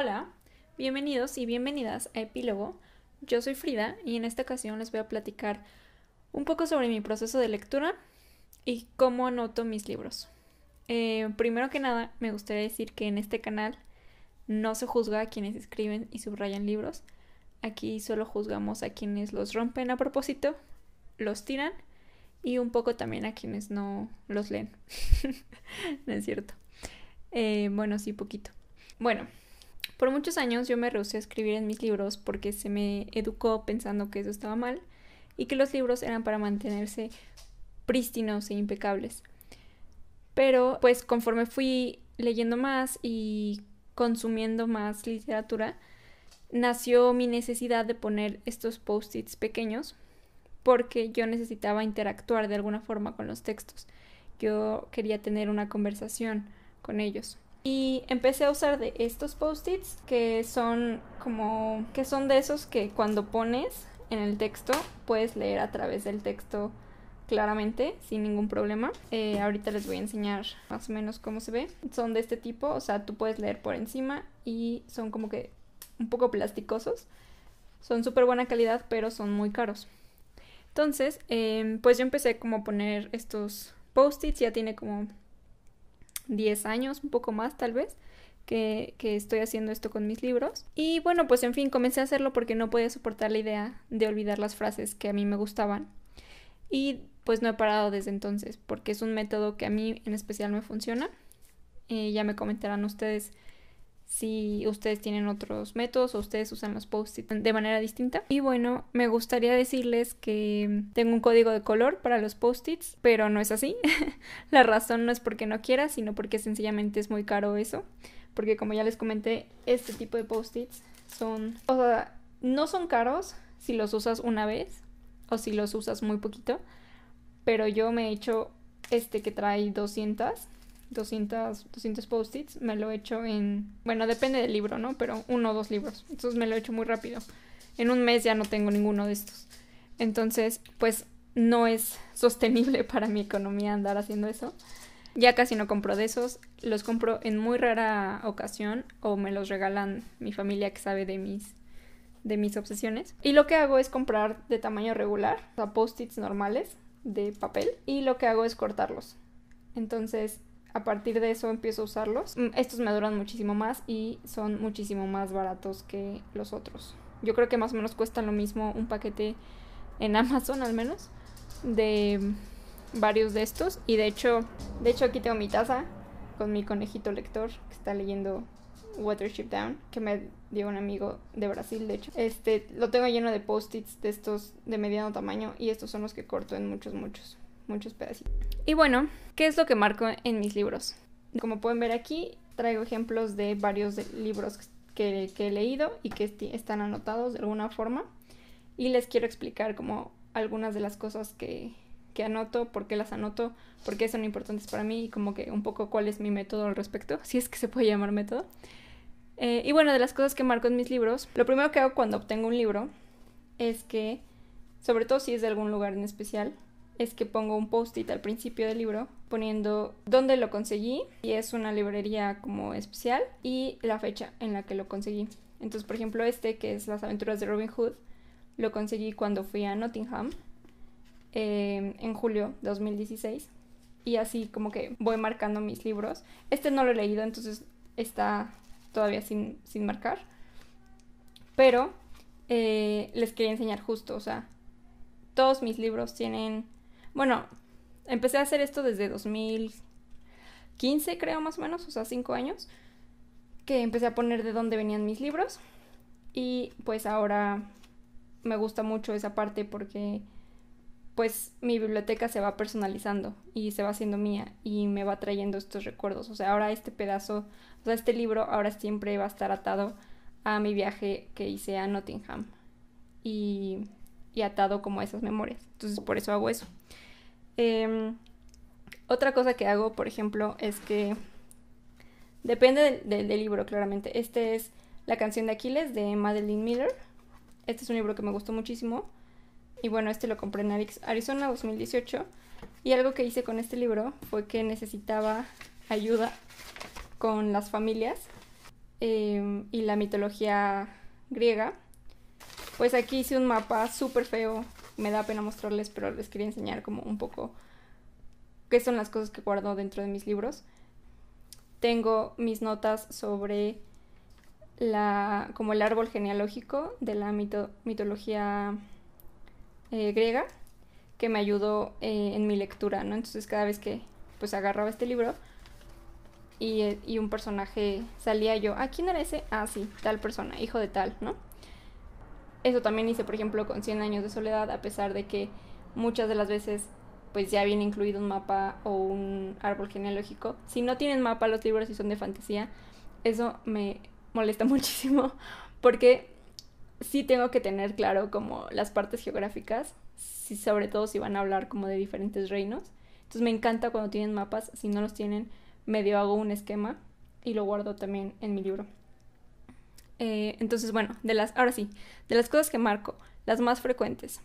Hola, bienvenidos y bienvenidas a Epílogo. Yo soy Frida y en esta ocasión les voy a platicar un poco sobre mi proceso de lectura y cómo anoto mis libros. Eh, primero que nada, me gustaría decir que en este canal no se juzga a quienes escriben y subrayan libros. Aquí solo juzgamos a quienes los rompen a propósito, los tiran y un poco también a quienes no los leen. no es cierto. Eh, bueno, sí, poquito. Bueno, por muchos años yo me rehusé a escribir en mis libros porque se me educó pensando que eso estaba mal y que los libros eran para mantenerse prístinos e impecables. Pero pues conforme fui leyendo más y consumiendo más literatura, nació mi necesidad de poner estos post-its pequeños porque yo necesitaba interactuar de alguna forma con los textos. Yo quería tener una conversación con ellos. Y empecé a usar de estos post-its que son como que son de esos que cuando pones en el texto puedes leer a través del texto claramente sin ningún problema. Eh, ahorita les voy a enseñar más o menos cómo se ve. Son de este tipo, o sea, tú puedes leer por encima y son como que un poco plasticosos. Son súper buena calidad, pero son muy caros. Entonces, em, pues yo empecé como a poner estos post-its, ya tiene como 10 años, un poco más tal vez, que, que, estoy haciendo esto con mis libros. Y bueno, pues en fin, comencé a hacerlo porque no podía soportar la idea de olvidar las frases que a mí me gustaban. Y pues no he parado desde entonces, porque es un método que a mí en especial me funciona. Eh, ya me comentarán ustedes si ustedes tienen otros métodos o ustedes usan los post-its de manera distinta. Y bueno, me gustaría decirles que tengo un código de color para los post-its, pero no es así. La razón no es porque no quiera, sino porque sencillamente es muy caro eso. Porque como ya les comenté, este tipo de post-its son... O sea, no son caros si los usas una vez o si los usas muy poquito. Pero yo me he hecho este que trae 200 200, 200 post-its, me lo he hecho en, bueno, depende del libro, ¿no? Pero uno o dos libros. Entonces me lo he hecho muy rápido. En un mes ya no tengo ninguno de estos. Entonces, pues no es sostenible para mi economía andar haciendo eso. Ya casi no compro de esos, los compro en muy rara ocasión o me los regalan mi familia que sabe de mis de mis obsesiones. Y lo que hago es comprar de tamaño regular, o sea, post-its normales de papel y lo que hago es cortarlos. Entonces, a partir de eso empiezo a usarlos. Mm, estos me duran muchísimo más y son muchísimo más baratos que los otros. Yo creo que más o menos cuestan lo mismo un paquete en Amazon al menos de varios de estos y de hecho, de hecho aquí tengo mi taza con mi conejito lector que está leyendo Watership Down que me dio un amigo de Brasil, de hecho. Este lo tengo lleno de post-its de estos de mediano tamaño y estos son los que corto en muchos muchos muchos pedacitos. Y bueno, ¿qué es lo que marco en mis libros? Como pueden ver aquí, traigo ejemplos de varios libros que, he leído y que están anotados de alguna forma. Y les quiero explicar como algunas de las cosas que, que anoto, por qué las anoto, por qué son importantes para mí y como que un poco cuál es mi método al respecto, si es que se puede llamar método. Eh, y bueno, de las cosas que marco en mis libros, lo primero que hago cuando obtengo un libro es que, sobre todo si es de algún lugar en especial, es que pongo un post-it al principio del libro poniendo dónde lo conseguí y es una librería como especial y la fecha en la que lo conseguí. Entonces, por ejemplo, este que es Las aventuras de Robin Hood, lo conseguí cuando fui a Nottingham eh, en julio de 2016 y así como que voy marcando mis libros. Este no lo he leído, entonces está todavía sin, sin marcar. Pero eh, les quería enseñar justo, o sea, todos mis libros tienen bueno, empecé a hacer esto desde 2015, creo más o menos, o sea, cinco años, que empecé a poner de dónde venían mis libros. Y pues ahora me gusta mucho esa parte porque pues mi biblioteca se va personalizando y se va haciendo mía y me va trayendo estos recuerdos. O sea, ahora este pedazo, o sea, este libro ahora siempre va a estar atado a mi viaje que hice a Nottingham y, y atado como a esas memorias. Entonces por eso hago eso. Em, otra cosa que hago, por ejemplo, es que depende del, libro, claramente. Este es La canción de Aquiles de Madeline Miller. Este es un libro que me gustó muchísimo. Y bueno, este lo compré en Arizona 2018. Y algo que hice con este libro fue que necesitaba ayuda con las familias em, y la mitología griega, pues aquí hice un mapa súper feo. Me da pena mostrarles, pero les quería enseñar como un poco qué son las cosas que guardo dentro de mis libros. Tengo mis notas sobre la, como el árbol genealógico de la mitología eh, griega que me ayudó eh, en mi lectura, ¿no? Entonces cada vez que pues agarraba este libro y, eh, y, un personaje salía yo, ¿a ah, quién era ese? Ah, sí, tal persona, hijo de tal, ¿no? Eso también hice, por ejemplo, con 100 años de soledad, a pesar de que muchas de las veces pues ya viene incluido un mapa o un árbol genealógico. Si no tienen mapa los libros y son de fantasía, eso me molesta muchísimo porque sí tengo que tener claro como las partes geográficas, si, sobre todo si van a hablar como de diferentes reinos. Entonces me encanta cuando tienen mapas, si no los tienen, medio hago un esquema y lo guardo también en mi libro. Eh, entonces, bueno, de las, ahora sí, de las cosas que marco, las más frecuentes.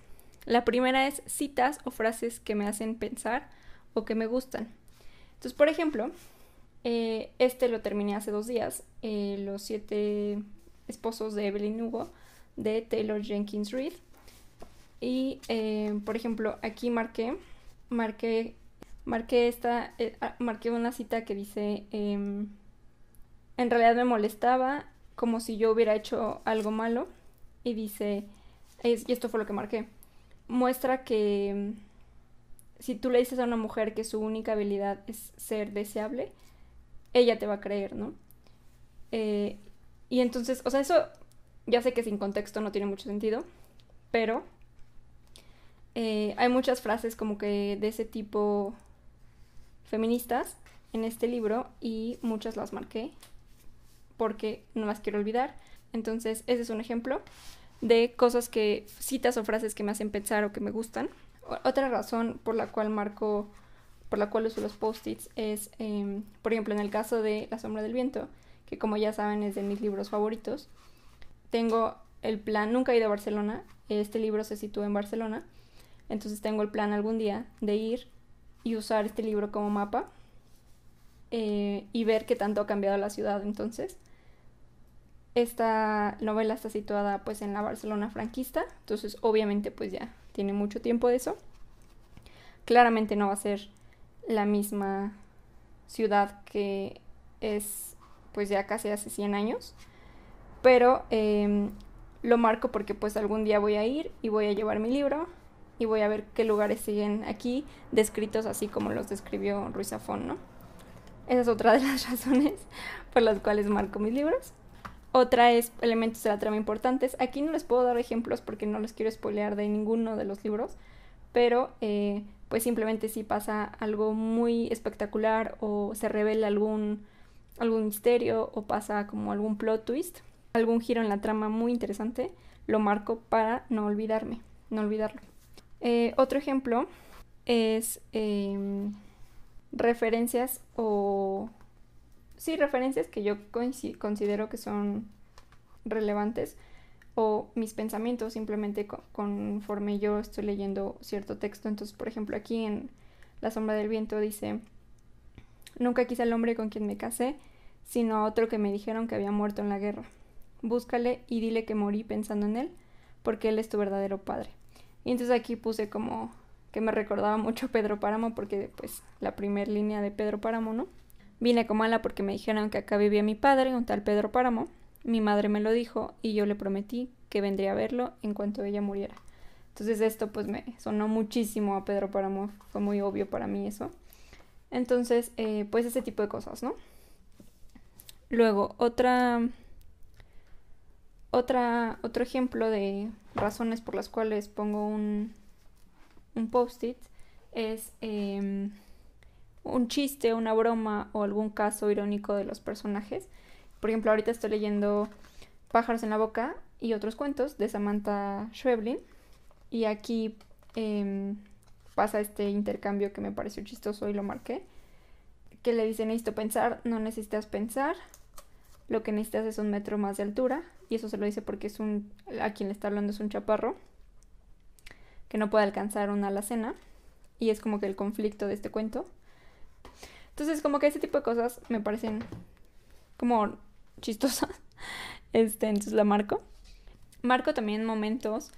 La primera es citas o frases que me hacen pensar o que me gustan. Entonces, por ejemplo, eh, este lo terminé hace dos días, eh, Los siete esposos de Evelyn Hugo, de Taylor Jenkins Reid. Y, por ejemplo, aquí marqué, marqué, marqué esta, ah, marqué una cita que dice, em, en realidad me molestaba como si yo hubiera hecho algo malo. Y dice, y esto fue lo que marqué, muestra que si tú le dices a una mujer que su única habilidad es ser deseable, ella te va a creer, ¿no? Eh, y entonces, o sea, eso ya sé que sin contexto no tiene mucho sentido, pero eh, hay muchas frases como que de ese tipo feministas en este libro y muchas las marqué porque no las quiero olvidar. Entonces, ese es un ejemplo de cosas que, citas o frases que me hacen pensar o que me gustan. Otra razón por la cual marco por la cual uso los post-its es, em, por ejemplo, en el caso de La sombra del viento, que como ya saben es de mis libros favoritos, tengo el plan, nunca he ido a Barcelona, este libro se sitúa en Barcelona, entonces tengo el plan algún día de ir y usar este libro como mapa eh, y ver qué tanto ha cambiado la ciudad entonces. Esta novela está situada pues en la Barcelona franquista, entonces obviamente pues ya tiene mucho tiempo de eso. Claramente no va a ser la misma ciudad que es pues ya casi hace 100 años. Pero em, lo marco porque pues algún día voy a ir y voy a llevar mi libro y voy a ver qué lugares siguen aquí descritos así como los describió Ruiz Zafón, ¿no? Esa es otra de las razones por las cuales marco mis libros. Otra es elementos de la trama importantes. Aquí no les puedo dar ejemplos porque no les quiero spoilear de ninguno de los libros, pero eh, pues simplemente si pasa algo muy espectacular o se revela algún, algún misterio o pasa como algún plot twist, algún giro en la trama muy interesante, lo marco para no olvidarme, no olvidarlo. Eh, otro ejemplo es em, referencias o... Sí, referencias que yo considero que son relevantes o mis pensamientos simplemente conforme yo estoy leyendo cierto texto. Entonces, por ejemplo, aquí en La sombra del viento dice, nunca quise al hombre con quien me casé, sino a otro que me dijeron que había muerto en la guerra. Búscale y dile que morí pensando en él, porque él es tu verdadero padre. Y entonces aquí puse como que me recordaba mucho Pedro Páramo, porque pues la primera línea de Pedro Páramo, ¿no? Vine como ala porque me dijeron que acá vivía mi padre, un tal Pedro Páramo, mi madre me lo dijo y yo le prometí que vendría a verlo en cuanto ella muriera. Entonces esto pues me sonó muchísimo a Pedro Páramo, fue muy obvio para mí eso. Entonces, eh, pues ese tipo de cosas, ¿no? Luego, otra, otra, otro ejemplo de razones por las cuales pongo un, un post-it es em, un chiste, una broma o algún caso irónico de los personajes. Por ejemplo, ahorita estoy leyendo Pájaros en la Boca y otros cuentos de Samantha Schweblin. Y aquí em, pasa este intercambio que me pareció chistoso y lo marqué. Que le dice, necesito pensar, no necesitas pensar. Lo que necesitas es un metro más de altura. Y eso se lo dice porque es un, a quien le está hablando es un chaparro. Que no puede alcanzar una alacena. Y es como que el conflicto de este cuento. Entonces como que ese tipo de cosas me parecen como chistosa. Este, entonces la marco. Marco también momentos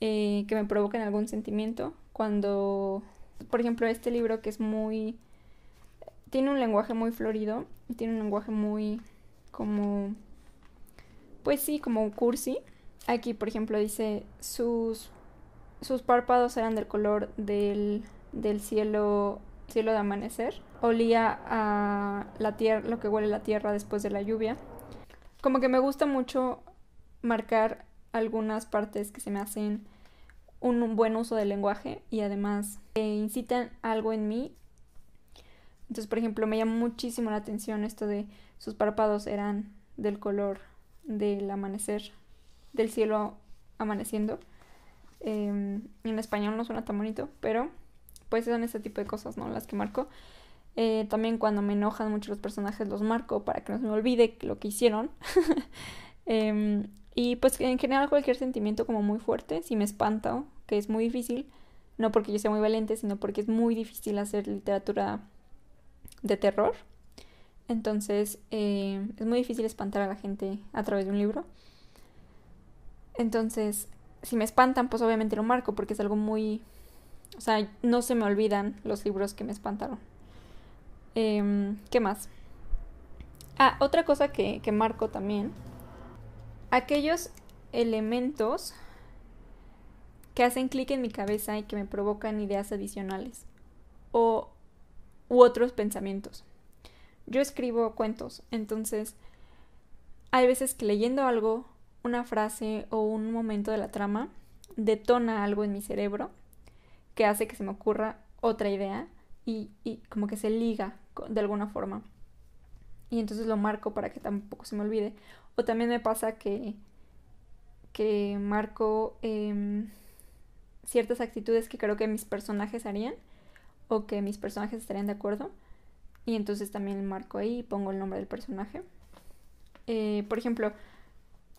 eh, que me provocan algún sentimiento. Cuando, por ejemplo, este libro que es muy... Tiene un lenguaje muy florido. Tiene un lenguaje muy como... Pues sí, como cursi. Aquí, por ejemplo, dice sus, sus párpados eran del color del, del cielo, cielo de amanecer. Olía a la tierra, lo que huele la tierra después de la lluvia. Como que me gusta mucho marcar algunas partes que se me hacen un buen uso del lenguaje y además incitan algo en mí. Entonces, por ejemplo, me llama muchísimo la atención esto de sus párpados eran del color del amanecer, del cielo amaneciendo. Em, en español no suena tan bonito, pero pues son ese tipo de cosas, ¿no? Las que marco. Eh, también cuando me enojan mucho los personajes los marco para que no se me olvide lo que hicieron. Em, y pues en general cualquier sentimiento como muy fuerte, si me espanta, que es muy difícil, no porque yo sea muy valiente, sino porque es muy difícil hacer literatura de terror. Entonces eh, es muy difícil espantar a la gente a través de un libro. Entonces, si me espantan, pues obviamente lo marco porque es algo muy... O sea, no se me olvidan los libros que me espantaron. Em, ¿Qué más? Ah, otra cosa que, que marco también. Aquellos elementos que hacen clic en mi cabeza y que me provocan ideas adicionales. O u otros pensamientos. Yo escribo cuentos, entonces hay veces que leyendo algo, una frase o un momento de la trama, detona algo en mi cerebro que hace que se me ocurra otra idea y, y como que se liga de alguna forma. Y entonces lo marco para que tampoco se me olvide. O también me pasa que, que marco em, ciertas actitudes que creo que mis personajes harían o que mis personajes estarían de acuerdo y entonces también marco ahí y pongo el nombre del personaje. Eh, por ejemplo,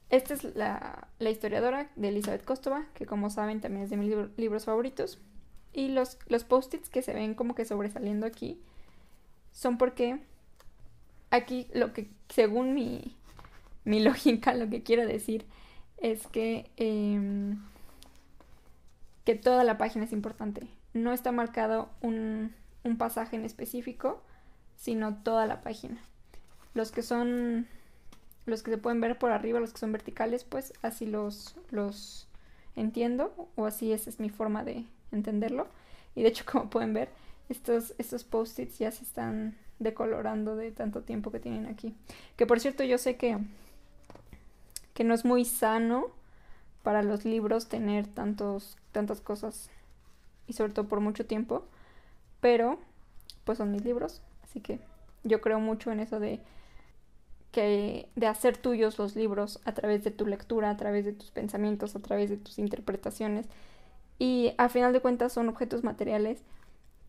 esta es la, historiadora de Elizabeth Kostova, que como saben también es de mis libros favoritos. Y los, los post-its que se ven como que sobresaliendo aquí son porque aquí lo que, según mi, mi lógica, lo que quiero decir es que, em, que toda la página es importante. No está marcado un, un pasaje en específico, sino toda la página. Los que son los que se pueden ver por arriba, los que son verticales, pues así los los entiendo o así esa es mi forma de entenderlo. Y de hecho, como pueden ver, estos estos post-its ya se están decolorando de tanto tiempo que tienen aquí. Que por cierto, yo sé que que no es muy sano para los libros tener tantos tantas cosas y sobre todo por mucho tiempo, pero pues son mis libros Así que yo creo mucho en eso de que de hacer tuyos los libros a través de tu lectura, a través de tus pensamientos, a través de tus interpretaciones. Y a final de cuentas son objetos materiales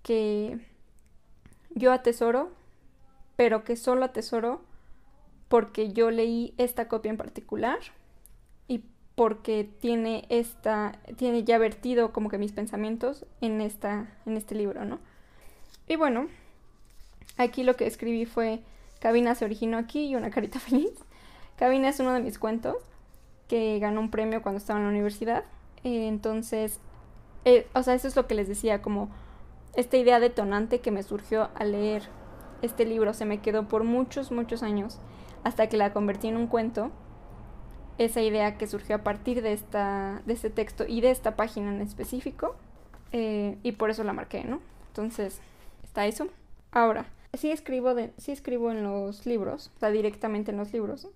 que yo atesoro, pero que solo atesoro porque yo leí esta copia en particular y porque tiene esta tiene ya vertido como que mis pensamientos en esta en este libro, ¿no? Y bueno, Aquí lo que escribí fue Cabina se originó aquí y una carita feliz. Cabina es uno de mis cuentos que ganó un premio cuando estaba en la universidad. Entonces, eh, o sea, eso es lo que les decía, como esta idea detonante que me surgió al leer este libro se me quedó por muchos, muchos años hasta que la convertí en un cuento. Esa idea que surgió a partir de, esta, de este texto y de esta página en específico. Eh, y por eso la marqué, ¿no? Entonces, está eso. Ahora, sí escribo, de, sí escribo en los libros, o sea, directamente en los libros.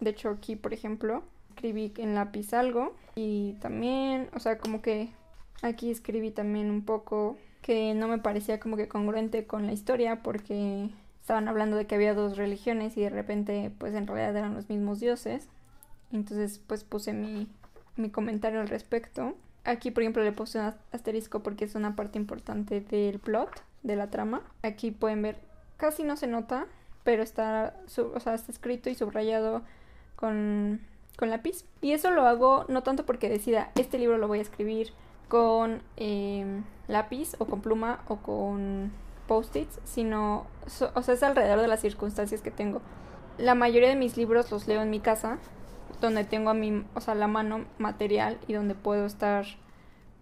De hecho, aquí, por ejemplo, escribí en lápiz algo y también, o sea, como que aquí escribí también un poco que no me parecía como que congruente con la historia porque estaban hablando de que había dos religiones y de repente pues en realidad eran los mismos dioses. Entonces pues puse mi, mi comentario al respecto. Aquí por ejemplo le puse un asterisco porque es una parte importante del plot, de la trama. Aquí pueden ver casi no se nota, pero está, o sea, está escrito y subrayado con, con lápiz. Y eso lo hago no tanto porque decida, este libro lo voy a escribir con em, lápiz o con pluma o con post-its, sino, o sea, es alrededor de las circunstancias que tengo. la mayoría de mis libros los leo en mi casa, donde tengo a mi, o sea, la mano material y donde puedo estar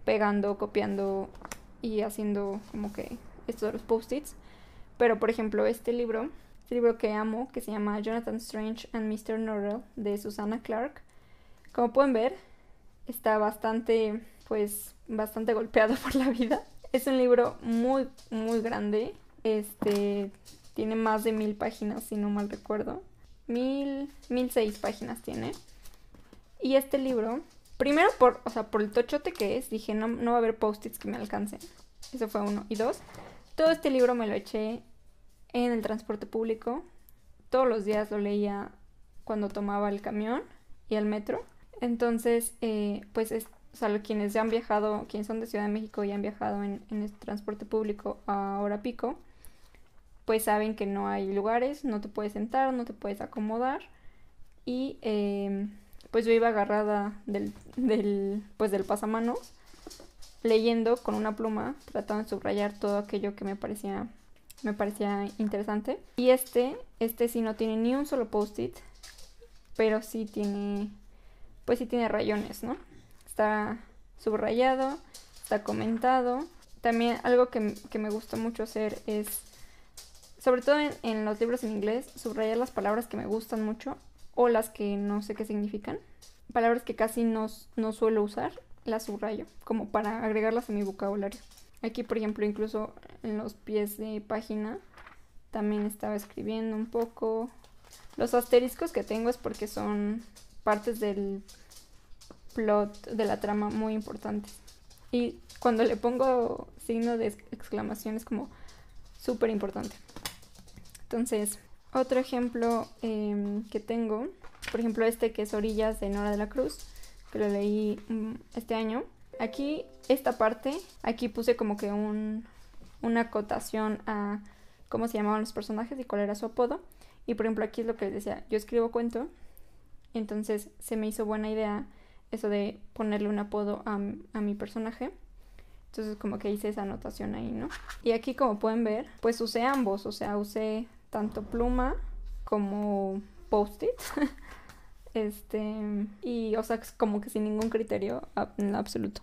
pegando, copiando y haciendo como que esto de los post-its. Pero por ejemplo, este libro, este libro que amo, que se llama Jonathan Strange and Mr. Norrell de Susanna Clark, como pueden ver, está bastante, pues, bastante golpeado por la vida. Es un libro muy, muy grande. Este tiene más de mil páginas, si no mal recuerdo. Mil, mil seis páginas tiene. Y este libro, primero por, o sea, por el tochote que es, dije, no, no va a haber post-its que me alcancen. Eso fue uno. Y dos, todo este libro me lo eché en el transporte público. Todos los días lo leía cuando tomaba el camión y el metro. Entonces, eh, pues, es, o sea, quienes ya han viajado, quienes son de Ciudad de México y han viajado en, el transporte público a hora pico, pues saben que no hay lugares, no te puedes sentar, no te puedes acomodar. Y eh, pues yo iba agarrada del, del, pues del pasamanos, leyendo con una pluma, tratando de subrayar todo aquello que me parecía, me parecía interesante. Y este, este sí no tiene ni un solo post-it, pero sí tiene, pues sí tiene rayones, ¿no? Está subrayado, está comentado. También algo que, que me gusta mucho hacer es, sobre todo en, en los libros en inglés, subrayar las palabras que me gustan mucho o las que no sé qué significan. Palabras que casi no, no suelo usar, las subrayo, como para agregarlas a mi vocabulario. Aquí, por ejemplo, incluso en los pies de página también estaba escribiendo un poco. Los asteriscos que tengo es porque son partes del plot de la trama muy importantes. Y cuando le pongo signo de exclamación es como súper importante. Entonces, otro ejemplo em, que tengo, por ejemplo este que es Orillas de Nora de la Cruz, que lo leí mm, este año. Aquí, esta parte, aquí puse como que un, una acotación a cómo se llamaban los personajes y cuál era su apodo. Y por ejemplo aquí es lo que les decía, yo escribo cuento, entonces se me hizo buena idea eso de ponerle un apodo a, a mi personaje. Entonces como que hice esa anotación ahí, ¿no? Y aquí como pueden ver, pues usé ambos, o sea, usé tanto pluma como post-it. este, y o sea, como que sin ningún criterio en absoluto.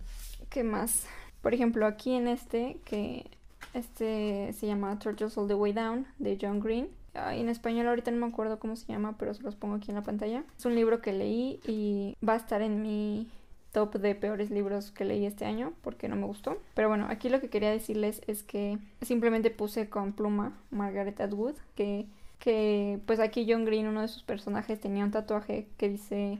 ¿Qué más? Por ejemplo, aquí en este, que este se llama Turtles All the Way Down de John Green. En español ahorita no me acuerdo cómo se llama, pero se los pongo aquí en la pantalla. Es un libro que leí y va a estar en mi top de peores libros que leí este año porque no me gustó. Pero bueno, aquí lo que quería decirles es que simplemente puse con pluma Margaret Atwood, que, que pues aquí John Green, uno de sus personajes, tenía un tatuaje que dice,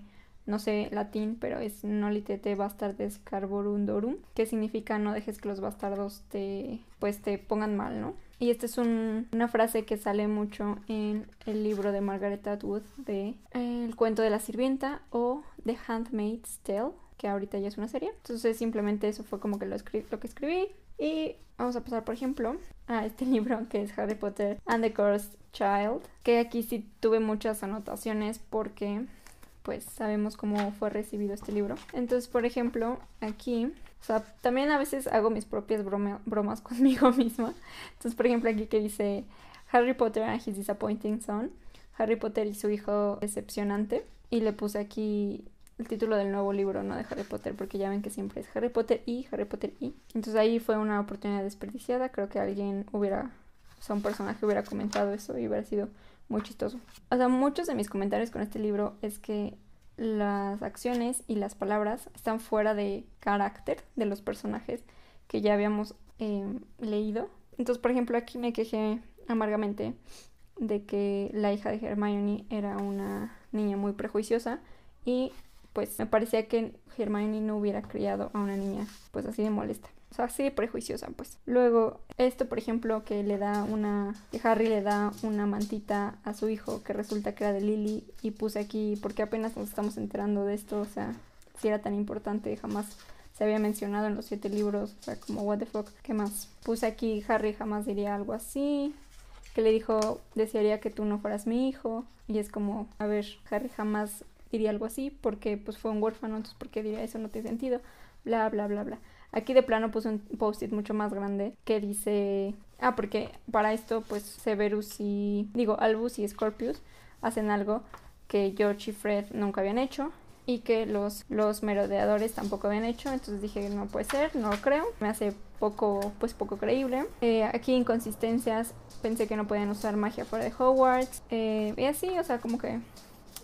no sé latín, pero es Nolitete bastardes carborundorum, que significa no dejes que los bastardos te, pues te pongan mal, ¿no? Y esta es una frase que sale mucho en el libro de Margaret Atwood de El cuento de la sirvienta o The Handmaid's Tale que ahorita ya es una serie. Entonces simplemente eso fue como que lo, lo que escribí. Y vamos a pasar, por ejemplo, a este libro que es Harry Potter and the Cursed Child, que aquí sí tuve muchas anotaciones porque pues sabemos cómo fue recibido este libro. Entonces, por ejemplo, aquí, o sea, también a veces hago mis propias bromas conmigo misma. Entonces, por ejemplo, aquí que dice Harry Potter and his disappointing son, Harry Potter y su hijo decepcionante. Y le puse aquí el título del nuevo libro, ¿no? De Harry Potter, porque ya ven que siempre es Harry Potter y Harry Potter y. Entonces ahí fue una oportunidad desperdiciada. Creo que alguien hubiera, o sea, un personaje hubiera comentado eso y hubiera sido muy chistoso. O sea, muchos de mis comentarios con este libro es que las acciones y las palabras están fuera de carácter de los personajes que ya habíamos em, leído. Entonces, por ejemplo, aquí me quejé amargamente de que la hija de Hermione era una niña muy prejuiciosa y pues me parecía que Hermione no hubiera criado a una niña pues así de molesta. O sea, así prejuiciosa, pues. Luego, esto, por ejemplo, que le da una... que Harry le da una mantita a su hijo que resulta que era de Lily y puse aquí, porque apenas nos estamos enterando de esto, o sea, si era tan importante, jamás se había mencionado en los siete libros, o sea, como what the fuck, ¿qué más? Puse aquí, Harry jamás diría algo así, que le dijo, desearía que tú no fueras mi hijo, y es como, a ver, Harry jamás diría algo así, porque pues fue un huérfano, entonces ¿por qué diría eso? No tiene sentido, bla, bla, bla, bla. Aquí de plano puse un post-it mucho más grande que dice, ah, porque para esto pues Severus y, digo, Albus y Scorpius hacen algo que George y Fred nunca habían hecho y que los, los merodeadores tampoco habían hecho. Entonces dije, no puede ser, no creo. Me hace poco, pues poco creíble. Eh, aquí inconsistencias, pensé que no podían usar magia fuera de Hogwarts. Eh, y así, o sea, como que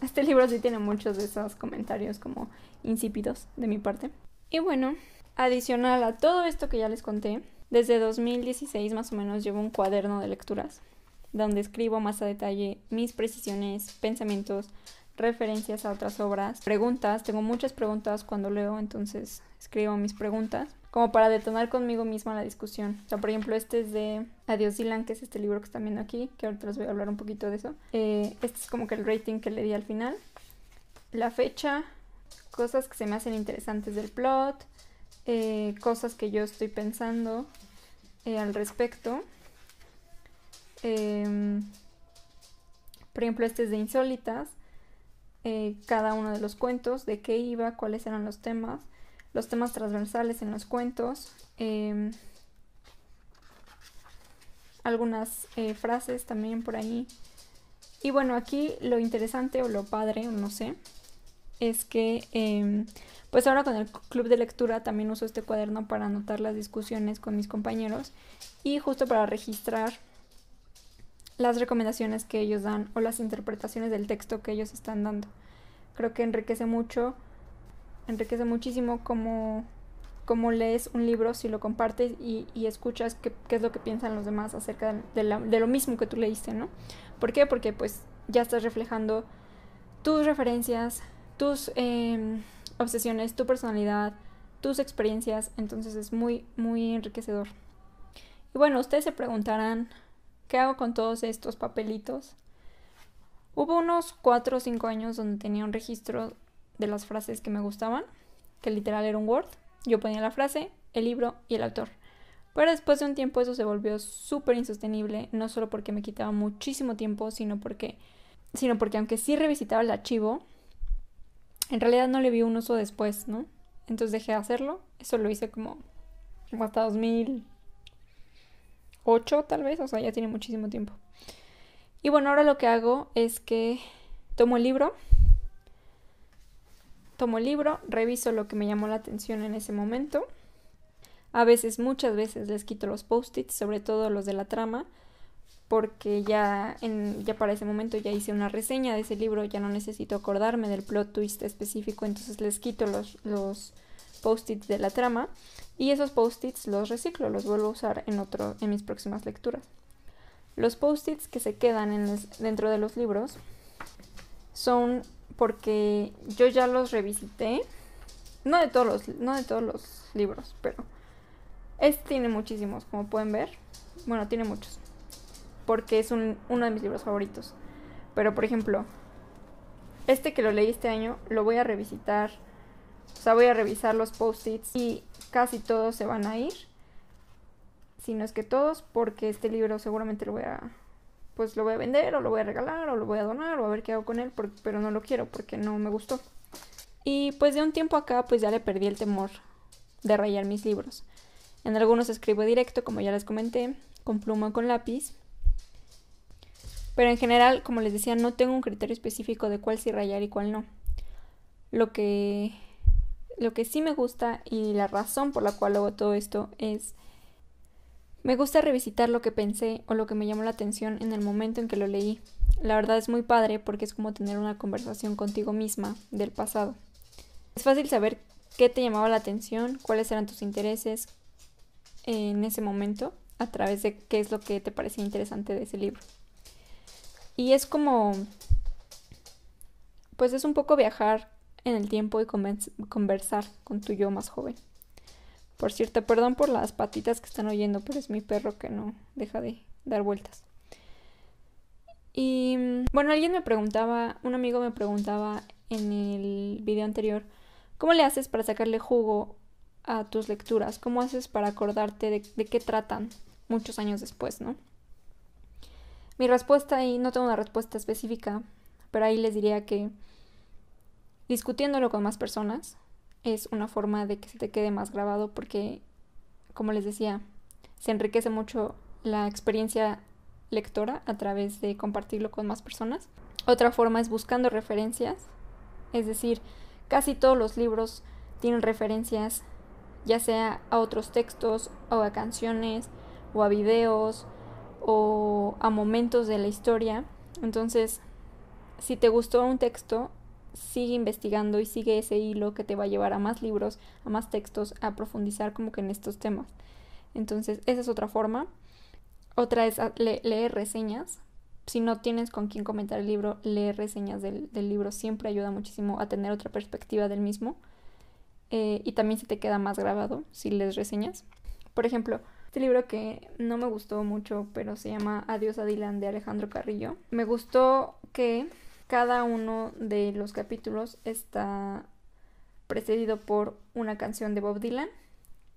este libro sí tiene muchos de esos comentarios como insípidos de mi parte. Y bueno, adicional a todo esto que ya les conté, desde 2016 más o menos llevo un cuaderno de lecturas donde escribo más a detalle mis precisiones, pensamientos, referencias a otras obras, preguntas, tengo muchas preguntas cuando leo, entonces escribo mis preguntas, como para detonar conmigo misma la discusión. O sea, por ejemplo, este es de Adiós Dylan, que es este libro que están viendo aquí, que ahorita les voy a hablar un poquito de eso. Eh, este es como que el rating que le di al final. La fecha, cosas que se me hacen interesantes del plot, eh, cosas que yo estoy pensando eh, al respecto. Em, por ejemplo, este es de Insólitas. Eh, cada uno de los cuentos, de qué iba, cuáles eran los temas, los temas transversales en los cuentos, em, algunas frases también por ahí. Y bueno, aquí lo interesante o lo padre, no sé, es que em, pues ahora con el club de lectura también uso este cuaderno para anotar las discusiones con mis compañeros y justo para registrar las recomendaciones que ellos dan o las interpretaciones del texto que ellos están dando. Creo que enriquece mucho, enriquece muchísimo cómo, cómo lees un libro si lo compartes y, escuchas qué, es lo que piensan los demás acerca de, de lo mismo que tú leíste, ¿no? ¿Por qué? Porque pues ya estás reflejando tus referencias, tus em, obsesiones, tu personalidad, tus experiencias, entonces es muy, muy enriquecedor. Y bueno, ustedes se preguntarán, ¿qué hago con todos estos papelitos? Hubo unos 4 o 5 años donde tenía un registro de las frases que me gustaban, que literal era un Word. Yo ponía la frase, el libro y el autor. Pero después de un tiempo eso se volvió súper insostenible, no solo porque me quitaba muchísimo tiempo, sino porque, sino porque aunque sí revisitaba el archivo, en realidad no le vi un uso después, ¿no? Entonces dejé de hacerlo. Eso lo hice como, hasta 2008 tal vez, o sea, ya tiene muchísimo tiempo. Y bueno, ahora lo que hago es que tomo el libro, tomo el libro, reviso lo que me llamó la atención en ese momento. A veces, muchas veces les quito los post-its, sobre todo los de la trama, porque ya, en, ya para ese momento ya hice una reseña de ese libro, ya no necesito acordarme del plot twist específico, entonces les quito los, los post-its de la trama y esos post-its los reciclo, los vuelvo a usar en, otro, en mis próximas lecturas. Los post-its que se quedan en dentro de los libros son porque yo ya los revisité, no de todos los, no de todos los libros, pero este tiene muchísimos, como pueden ver. Bueno, tiene muchos porque es uno de mis libros favoritos. Pero por ejemplo, este que lo leí este año, lo voy a revisitar. O sea, voy a revisar los post-its y casi todos se van a ir. Si no es que todos, porque este libro seguramente lo voy a pues lo voy a vender o lo voy a regalar o lo voy a donar o a ver qué hago con él, pero no lo quiero porque no me gustó. Y pues de un tiempo acá pues ya le perdí el temor de rayar mis libros. En algunos escribo directo, como ya les comenté, con pluma o con lápiz, pero en general, como les decía, no tengo un criterio específico de cuál sí rayar y cuál no. Lo que, lo que sí me gusta y la razón por la cual hago todo esto es... Me gusta revisitar lo que pensé o lo que me llamó la atención en el momento en que lo leí. La verdad es muy padre porque es como tener una conversación contigo misma del pasado. Es fácil saber qué te llamaba la atención, cuáles eran tus intereses en ese momento a través de qué es lo que te parecía interesante de ese libro. Y es como, pues es un poco viajar en el tiempo y conversar con tu yo más joven. Por cierto, perdón por las patitas que están oyendo, pero es mi perro que no deja de dar vueltas. Y bueno, alguien me preguntaba, un amigo me preguntaba en el video anterior, ¿cómo le haces para sacarle jugo a tus lecturas? ¿Cómo haces para acordarte de, de qué tratan muchos años después, no? Mi respuesta ahí, no tengo una respuesta específica, pero ahí les diría que discutiéndolo con más personas es una forma de que se te quede más grabado porque, como les decía, se enriquece mucho la experiencia lectora a través de compartirlo con más personas. Otra forma es buscando referencias, es decir, casi todos los libros tienen referencias ya sea a otros textos o a canciones o a videos o a momentos de la historia. Entonces, si te gustó un texto, sigue investigando y sigue ese hilo que te va a llevar a más libros, a más textos, a profundizar como que en estos temas. Entonces, esa es otra forma. Otra es leer reseñas. Si no tienes con quién comentar el libro, leer reseñas del, libro siempre ayuda muchísimo a tener otra perspectiva del mismo. Eh, y también se te queda más grabado si lees reseñas. Por ejemplo, este libro que no me gustó mucho, pero se llama Adiós a Dylan de Alejandro Carrillo. Me gustó que cada uno de los capítulos está precedido por una canción de Bob Dylan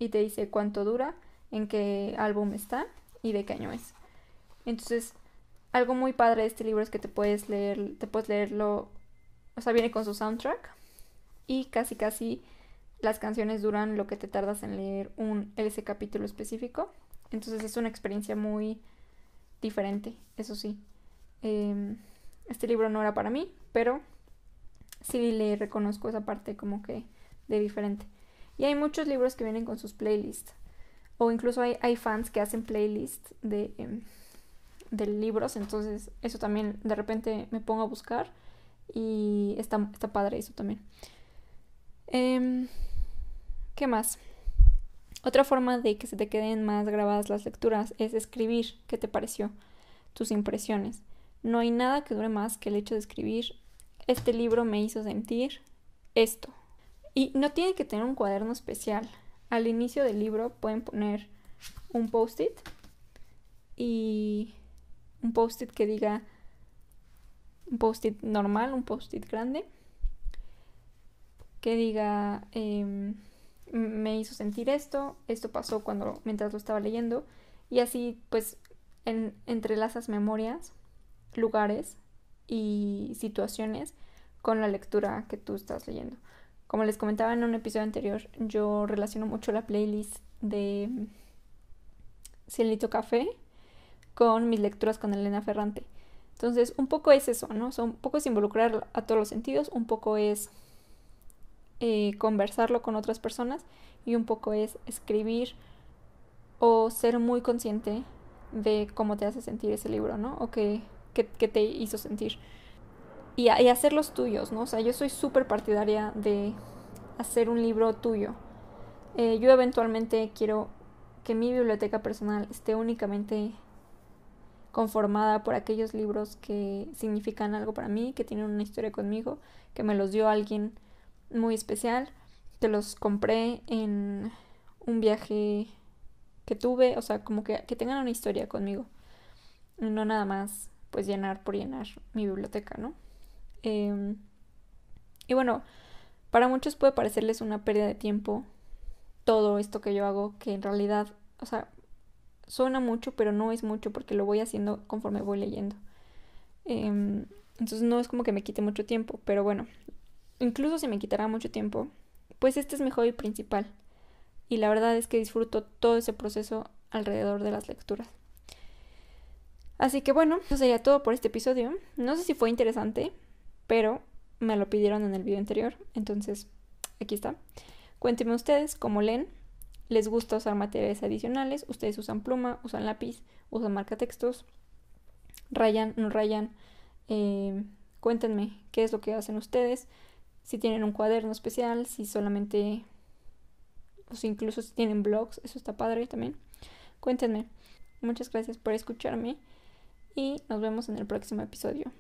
y te dice cuánto dura, en qué álbum está y de qué año es. Entonces, algo muy padre de este libro es que te puedes leer, te puedes leerlo, o sea, viene con su soundtrack y casi casi las canciones duran lo que te tardas en leer un ese capítulo específico. Entonces es una experiencia muy diferente, eso sí. Em, este libro no era para mí, pero sí le reconozco esa parte como que de diferente. Y hay muchos libros que vienen con sus playlists. O incluso hay, hay fans que hacen playlists de, em, de libros. Entonces eso también de repente me pongo a buscar. Y está, está padre eso también. Em, ¿Qué más? Otra forma de que se te queden más grabadas las lecturas es escribir qué te pareció, tus impresiones. No hay nada que dure más que el hecho de escribir, este libro me hizo sentir esto. Y no tiene que tener un cuaderno especial. Al inicio del libro pueden poner un post-it y un post-it que diga un post-it normal, un post-it grande, que diga em, me hizo sentir esto, esto pasó cuando mientras lo estaba leyendo y así pues en, entrelazas memorias lugares y situaciones con la lectura que tú estás leyendo. Como les comentaba en un episodio anterior, yo relaciono mucho la playlist de Cielito Café con mis lecturas con Elena Ferrante. Entonces, un poco es eso, ¿no? un poco es involucrar a todos los sentidos, un poco es eh, conversarlo con otras personas y un poco es escribir o ser muy consciente de cómo te hace sentir ese libro, ¿no? O que, te hizo sentir. Y, y, hacerlos tuyos, ¿no? O sea, yo soy súper partidaria de hacer un libro tuyo. Eh, yo eventualmente quiero que mi biblioteca personal esté únicamente conformada por aquellos libros que significan algo para mí, que tienen una historia conmigo, que me los dio alguien muy especial, que los compré en un viaje que tuve, o sea, como que, que tengan una historia conmigo, no nada más pues llenar por llenar mi biblioteca, ¿no? Em, y bueno, para muchos puede parecerles una pérdida de tiempo todo esto que yo hago, que en realidad, o sea, suena mucho, pero no es mucho porque lo voy haciendo conforme voy leyendo. Em, entonces no es como que me quite mucho tiempo, pero bueno, incluso si me quitará mucho tiempo, pues este es mi hobby principal. Y la verdad es que disfruto todo ese proceso alrededor de las lecturas. Así que bueno, eso sería todo por este episodio. No sé si fue interesante, pero me lo pidieron en el video anterior, entonces aquí está. Cuéntenme ustedes cómo leen. ¿Les gusta usar materiales adicionales? ¿Ustedes usan pluma, usan lápiz, usan marcatextos? ¿Rayan, no rayan? Eh, cuéntenme qué es lo que hacen ustedes. Si tienen un cuaderno especial, si solamente... O si incluso si tienen blogs, eso está padre también. Cuéntenme. Muchas gracias por escucharme y nos vemos en el próximo episodio.